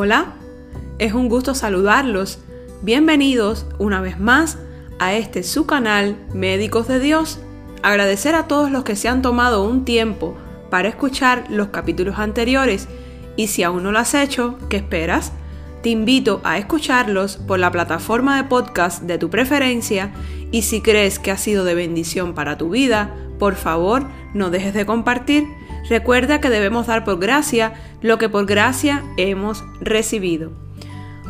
Hola, es un gusto saludarlos. Bienvenidos una vez más a este su canal Médicos de Dios. Agradecer a todos los que se han tomado un tiempo para escuchar los capítulos anteriores y si aún no lo has hecho, ¿qué esperas? Te invito a escucharlos por la plataforma de podcast de tu preferencia y si crees que ha sido de bendición para tu vida, por favor no dejes de compartir. Recuerda que debemos dar por gracia lo que por gracia hemos recibido.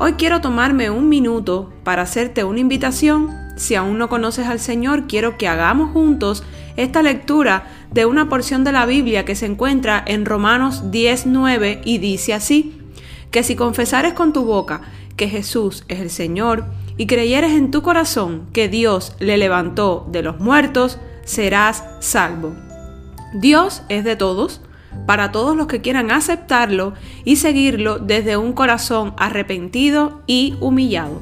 Hoy quiero tomarme un minuto para hacerte una invitación. Si aún no conoces al Señor, quiero que hagamos juntos esta lectura de una porción de la Biblia que se encuentra en Romanos 10.9 y dice así que si confesares con tu boca que Jesús es el Señor y creyeres en tu corazón que Dios le levantó de los muertos, serás salvo. Dios es de todos, para todos los que quieran aceptarlo y seguirlo desde un corazón arrepentido y humillado.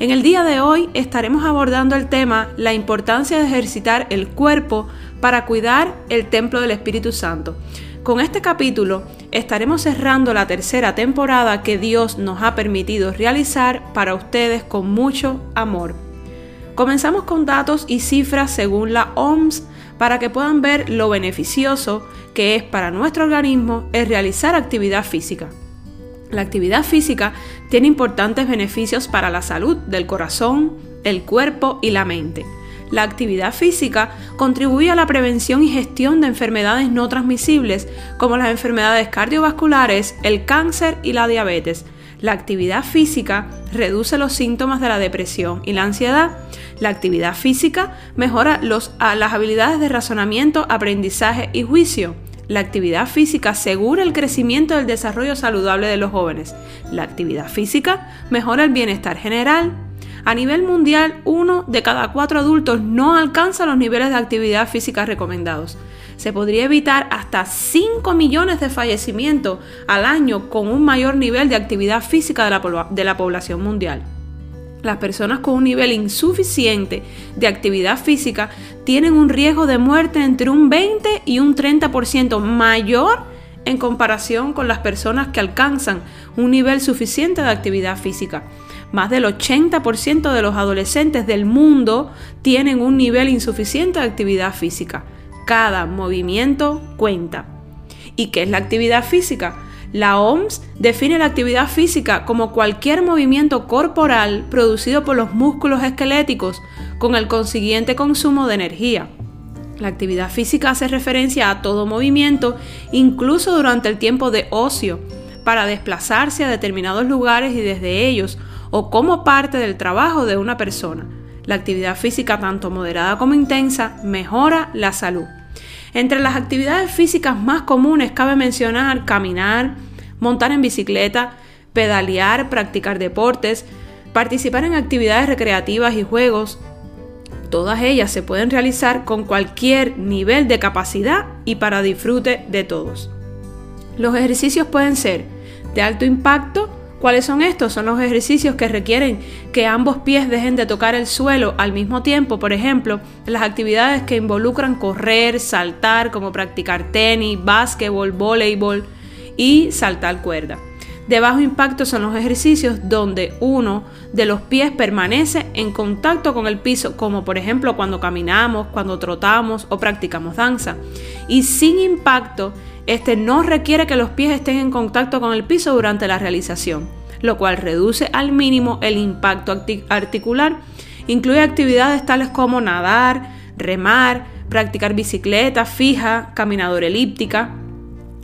En el día de hoy estaremos abordando el tema la importancia de ejercitar el cuerpo para cuidar el templo del Espíritu Santo. Con este capítulo estaremos cerrando la tercera temporada que Dios nos ha permitido realizar para ustedes con mucho amor. Comenzamos con datos y cifras según la OMS para que puedan ver lo beneficioso que es para nuestro organismo el realizar actividad física. La actividad física tiene importantes beneficios para la salud del corazón, el cuerpo y la mente. La actividad física contribuye a la prevención y gestión de enfermedades no transmisibles como las enfermedades cardiovasculares, el cáncer y la diabetes. La actividad física reduce los síntomas de la depresión y la ansiedad. La actividad física mejora las habilidades de razonamiento, aprendizaje y juicio. La actividad física asegura el crecimiento y el desarrollo saludable de los jóvenes. La actividad física mejora el bienestar general, a nivel mundial, uno de cada cuatro adultos no alcanza los niveles de actividad física recomendados. Se podría evitar hasta 5 millones de fallecimientos al año con un mayor nivel de actividad física de la, de la población mundial. Las personas con un nivel insuficiente de actividad física tienen un riesgo de muerte entre un 20 y un 30% mayor en comparación con las personas que alcanzan un nivel suficiente de actividad física. Más del 80% de los adolescentes del mundo tienen un nivel insuficiente de actividad física. Cada movimiento cuenta. ¿Y qué es la actividad física? La OMS define la actividad física como cualquier movimiento corporal producido por los músculos esqueléticos con el consiguiente consumo de energía. La actividad física hace referencia a todo movimiento, incluso durante el tiempo de ocio, para desplazarse a determinados lugares y desde ellos, o como parte del trabajo de una persona. La actividad física, tanto moderada como intensa, mejora la salud. Entre las actividades físicas más comunes cabe mencionar caminar, montar en bicicleta, pedalear, practicar deportes, participar en actividades recreativas y juegos. Todas ellas se pueden realizar con cualquier nivel de capacidad y para disfrute de todos. Los ejercicios pueden ser de alto impacto ¿Cuáles son estos? Son los ejercicios que requieren que ambos pies dejen de tocar el suelo al mismo tiempo. Por ejemplo, las actividades que involucran correr, saltar, como practicar tenis, básquetbol, voleibol y saltar cuerda. De bajo impacto son los ejercicios donde uno de los pies permanece en contacto con el piso, como por ejemplo cuando caminamos, cuando trotamos o practicamos danza. Y sin impacto este no requiere que los pies estén en contacto con el piso durante la realización, lo cual reduce al mínimo el impacto articular. Incluye actividades tales como nadar, remar, practicar bicicleta fija, caminadora elíptica.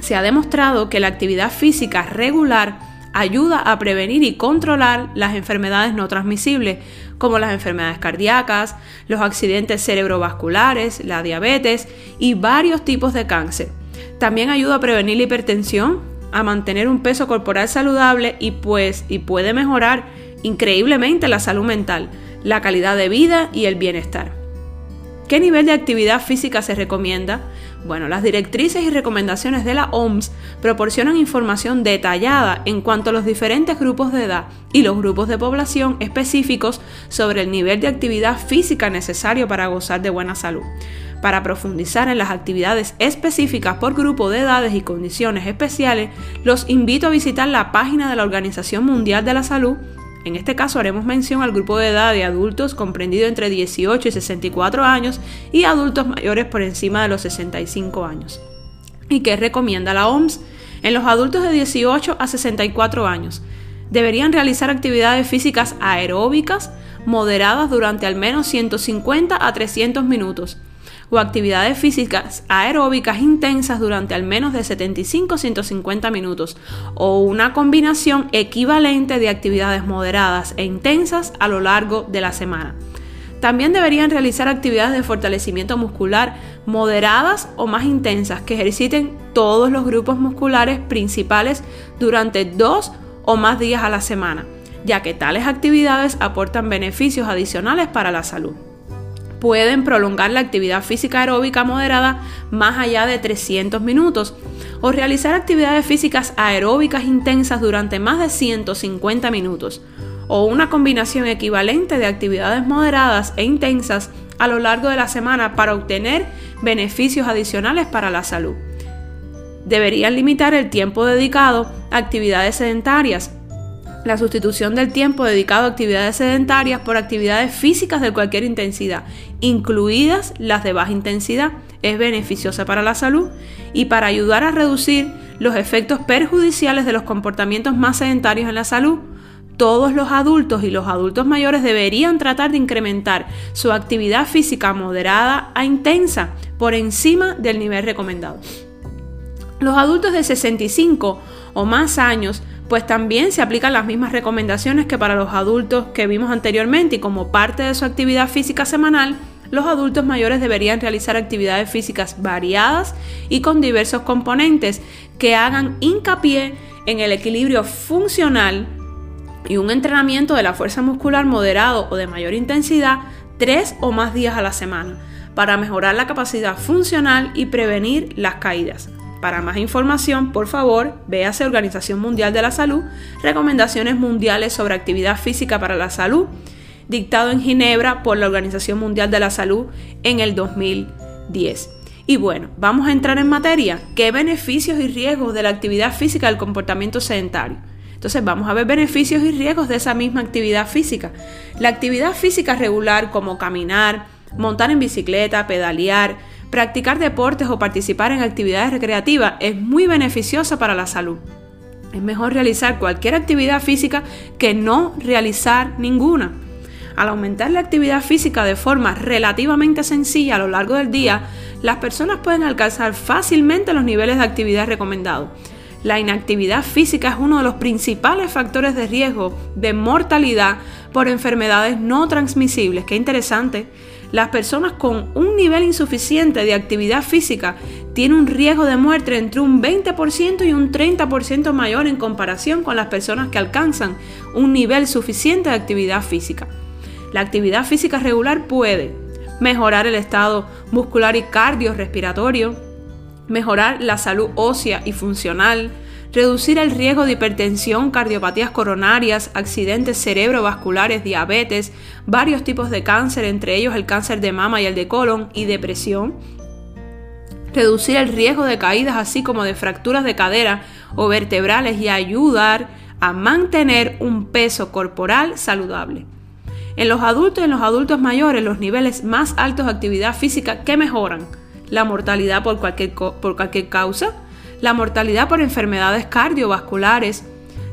Se ha demostrado que la actividad física regular ayuda a prevenir y controlar las enfermedades no transmisibles, como las enfermedades cardíacas, los accidentes cerebrovasculares, la diabetes y varios tipos de cáncer. También ayuda a prevenir la hipertensión, a mantener un peso corporal saludable y pues y puede mejorar increíblemente la salud mental, la calidad de vida y el bienestar. ¿Qué nivel de actividad física se recomienda? Bueno, las directrices y recomendaciones de la OMS proporcionan información detallada en cuanto a los diferentes grupos de edad y los grupos de población específicos sobre el nivel de actividad física necesario para gozar de buena salud. Para profundizar en las actividades específicas por grupo de edades y condiciones especiales, los invito a visitar la página de la Organización Mundial de la Salud en este caso haremos mención al grupo de edad de adultos comprendido entre 18 y 64 años y adultos mayores por encima de los 65 años. ¿Y qué recomienda la OMS? En los adultos de 18 a 64 años deberían realizar actividades físicas aeróbicas moderadas durante al menos 150 a 300 minutos o actividades físicas aeróbicas intensas durante al menos de 75-150 minutos o una combinación equivalente de actividades moderadas e intensas a lo largo de la semana. También deberían realizar actividades de fortalecimiento muscular moderadas o más intensas que ejerciten todos los grupos musculares principales durante dos o más días a la semana, ya que tales actividades aportan beneficios adicionales para la salud pueden prolongar la actividad física aeróbica moderada más allá de 300 minutos o realizar actividades físicas aeróbicas intensas durante más de 150 minutos o una combinación equivalente de actividades moderadas e intensas a lo largo de la semana para obtener beneficios adicionales para la salud. Deberían limitar el tiempo dedicado a actividades sedentarias la sustitución del tiempo dedicado a actividades sedentarias por actividades físicas de cualquier intensidad, incluidas las de baja intensidad, es beneficiosa para la salud y para ayudar a reducir los efectos perjudiciales de los comportamientos más sedentarios en la salud. Todos los adultos y los adultos mayores deberían tratar de incrementar su actividad física moderada a intensa por encima del nivel recomendado. Los adultos de 65 o más años pues también se aplican las mismas recomendaciones que para los adultos que vimos anteriormente y como parte de su actividad física semanal, los adultos mayores deberían realizar actividades físicas variadas y con diversos componentes que hagan hincapié en el equilibrio funcional y un entrenamiento de la fuerza muscular moderado o de mayor intensidad tres o más días a la semana para mejorar la capacidad funcional y prevenir las caídas. Para más información, por favor, véase Organización Mundial de la Salud, Recomendaciones Mundiales sobre Actividad Física para la Salud, dictado en Ginebra por la Organización Mundial de la Salud en el 2010. Y bueno, vamos a entrar en materia. ¿Qué beneficios y riesgos de la actividad física del comportamiento sedentario? Entonces vamos a ver beneficios y riesgos de esa misma actividad física. La actividad física regular como caminar, montar en bicicleta, pedalear, Practicar deportes o participar en actividades recreativas es muy beneficiosa para la salud. Es mejor realizar cualquier actividad física que no realizar ninguna. Al aumentar la actividad física de forma relativamente sencilla a lo largo del día, las personas pueden alcanzar fácilmente los niveles de actividad recomendados. La inactividad física es uno de los principales factores de riesgo de mortalidad por enfermedades no transmisibles. Qué interesante las personas con un nivel insuficiente de actividad física tienen un riesgo de muerte entre un 20% y un 30% mayor en comparación con las personas que alcanzan un nivel suficiente de actividad física. La actividad física regular puede mejorar el estado muscular y cardiorrespiratorio, mejorar la salud ósea y funcional, reducir el riesgo de hipertensión, cardiopatías coronarias, accidentes cerebrovasculares, diabetes, varios tipos de cáncer, entre ellos el cáncer de mama y el de colon, y depresión, reducir el riesgo de caídas así como de fracturas de cadera o vertebrales y ayudar a mantener un peso corporal saludable. En los adultos y en los adultos mayores, los niveles más altos de actividad física que mejoran la mortalidad por cualquier, por cualquier causa, la mortalidad por enfermedades cardiovasculares,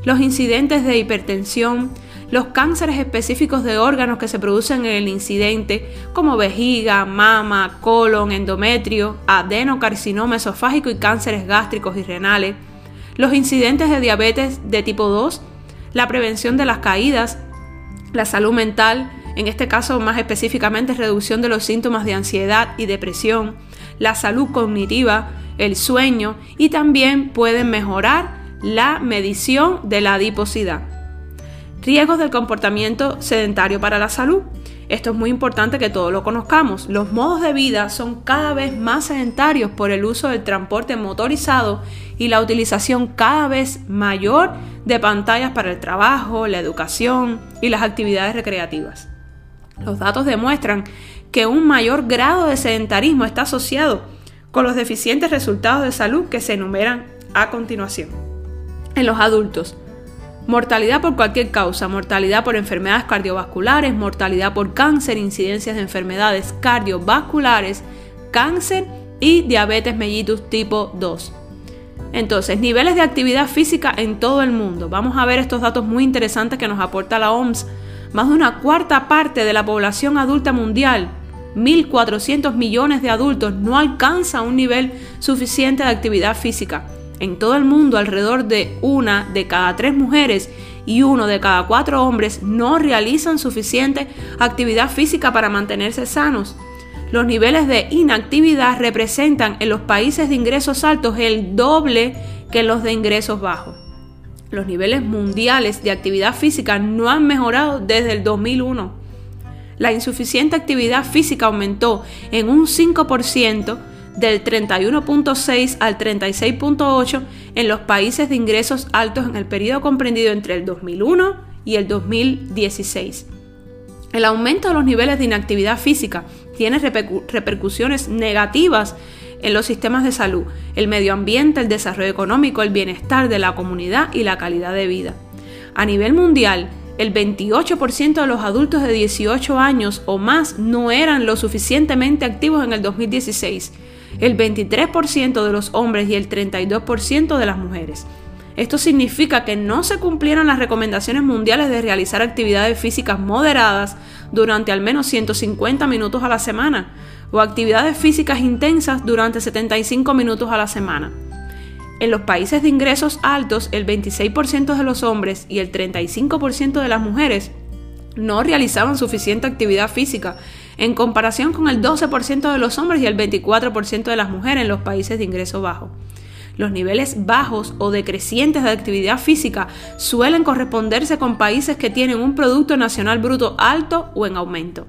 los incidentes de hipertensión, los cánceres específicos de órganos que se producen en el incidente, como vejiga, mama, colon, endometrio, adenocarcinoma esofágico y cánceres gástricos y renales, los incidentes de diabetes de tipo 2, la prevención de las caídas, la salud mental, en este caso más específicamente reducción de los síntomas de ansiedad y depresión, la salud cognitiva, el sueño y también pueden mejorar la medición de la adiposidad. Riesgos del comportamiento sedentario para la salud. Esto es muy importante que todos lo conozcamos. Los modos de vida son cada vez más sedentarios por el uso del transporte motorizado y la utilización cada vez mayor de pantallas para el trabajo, la educación y las actividades recreativas. Los datos demuestran que un mayor grado de sedentarismo está asociado con los deficientes resultados de salud que se enumeran a continuación. En los adultos, mortalidad por cualquier causa, mortalidad por enfermedades cardiovasculares, mortalidad por cáncer, incidencias de enfermedades cardiovasculares, cáncer y diabetes mellitus tipo 2. Entonces, niveles de actividad física en todo el mundo. Vamos a ver estos datos muy interesantes que nos aporta la OMS. Más de una cuarta parte de la población adulta mundial 1.400 millones de adultos no alcanza un nivel suficiente de actividad física. En todo el mundo, alrededor de una de cada tres mujeres y uno de cada cuatro hombres no realizan suficiente actividad física para mantenerse sanos. Los niveles de inactividad representan en los países de ingresos altos el doble que los de ingresos bajos. Los niveles mundiales de actividad física no han mejorado desde el 2001 la insuficiente actividad física aumentó en un 5% del 31.6 al 36.8 en los países de ingresos altos en el periodo comprendido entre el 2001 y el 2016. El aumento de los niveles de inactividad física tiene repercusiones negativas en los sistemas de salud, el medio ambiente, el desarrollo económico, el bienestar de la comunidad y la calidad de vida. A nivel mundial, el 28% de los adultos de 18 años o más no eran lo suficientemente activos en el 2016, el 23% de los hombres y el 32% de las mujeres. Esto significa que no se cumplieron las recomendaciones mundiales de realizar actividades físicas moderadas durante al menos 150 minutos a la semana o actividades físicas intensas durante 75 minutos a la semana. En los países de ingresos altos, el 26% de los hombres y el 35% de las mujeres no realizaban suficiente actividad física, en comparación con el 12% de los hombres y el 24% de las mujeres en los países de ingreso bajo. Los niveles bajos o decrecientes de actividad física suelen corresponderse con países que tienen un Producto Nacional Bruto alto o en aumento.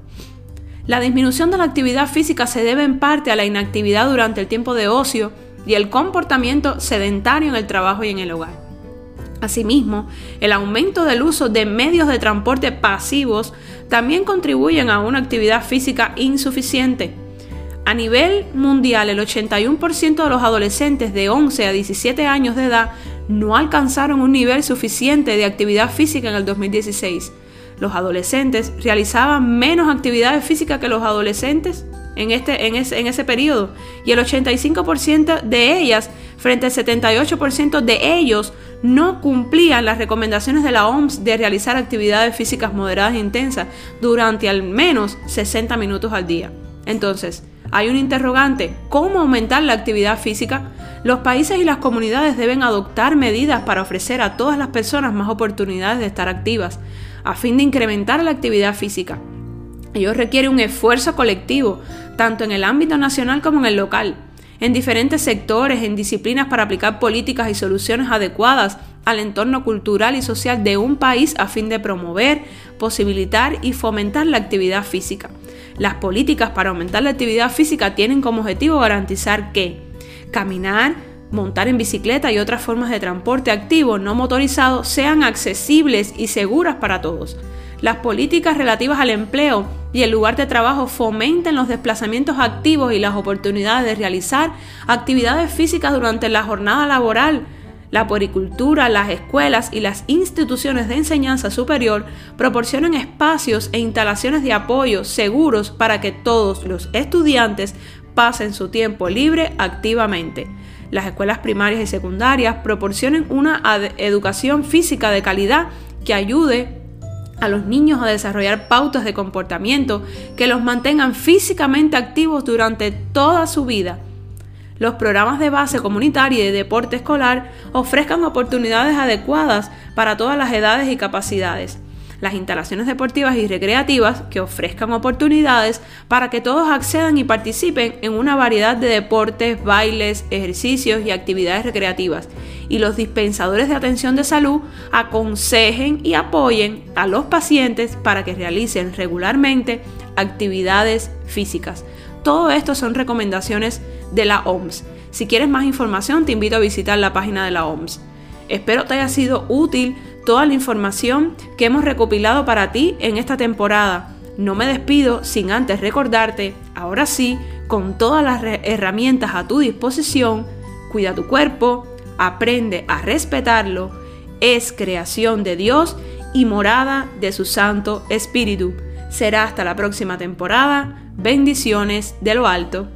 La disminución de la actividad física se debe en parte a la inactividad durante el tiempo de ocio, y el comportamiento sedentario en el trabajo y en el hogar. Asimismo, el aumento del uso de medios de transporte pasivos también contribuyen a una actividad física insuficiente. A nivel mundial, el 81% de los adolescentes de 11 a 17 años de edad no alcanzaron un nivel suficiente de actividad física en el 2016. Los adolescentes realizaban menos actividades físicas que los adolescentes en, este, en, ese, en ese periodo. Y el 85% de ellas, frente al 78% de ellos, no cumplían las recomendaciones de la OMS de realizar actividades físicas moderadas e intensas durante al menos 60 minutos al día. Entonces, hay un interrogante, ¿cómo aumentar la actividad física? Los países y las comunidades deben adoptar medidas para ofrecer a todas las personas más oportunidades de estar activas, a fin de incrementar la actividad física. Ello requiere un esfuerzo colectivo, tanto en el ámbito nacional como en el local, en diferentes sectores, en disciplinas para aplicar políticas y soluciones adecuadas al entorno cultural y social de un país a fin de promover, posibilitar y fomentar la actividad física. Las políticas para aumentar la actividad física tienen como objetivo garantizar que caminar, montar en bicicleta y otras formas de transporte activo no motorizado sean accesibles y seguras para todos. Las políticas relativas al empleo y el lugar de trabajo fomenten los desplazamientos activos y las oportunidades de realizar actividades físicas durante la jornada laboral. La poricultura, las escuelas y las instituciones de enseñanza superior proporcionan espacios e instalaciones de apoyo seguros para que todos los estudiantes pasen su tiempo libre activamente. Las escuelas primarias y secundarias proporcionan una educación física de calidad que ayude a los niños a desarrollar pautas de comportamiento que los mantengan físicamente activos durante toda su vida. Los programas de base comunitaria y de deporte escolar ofrezcan oportunidades adecuadas para todas las edades y capacidades. Las instalaciones deportivas y recreativas que ofrezcan oportunidades para que todos accedan y participen en una variedad de deportes, bailes, ejercicios y actividades recreativas. Y los dispensadores de atención de salud aconsejen y apoyen a los pacientes para que realicen regularmente actividades físicas. Todo esto son recomendaciones de la OMS. Si quieres más información, te invito a visitar la página de la OMS. Espero te haya sido útil toda la información que hemos recopilado para ti en esta temporada. No me despido sin antes recordarte, ahora sí, con todas las herramientas a tu disposición, cuida tu cuerpo, aprende a respetarlo, es creación de Dios y morada de su Santo Espíritu. Será hasta la próxima temporada. Bendiciones de lo alto.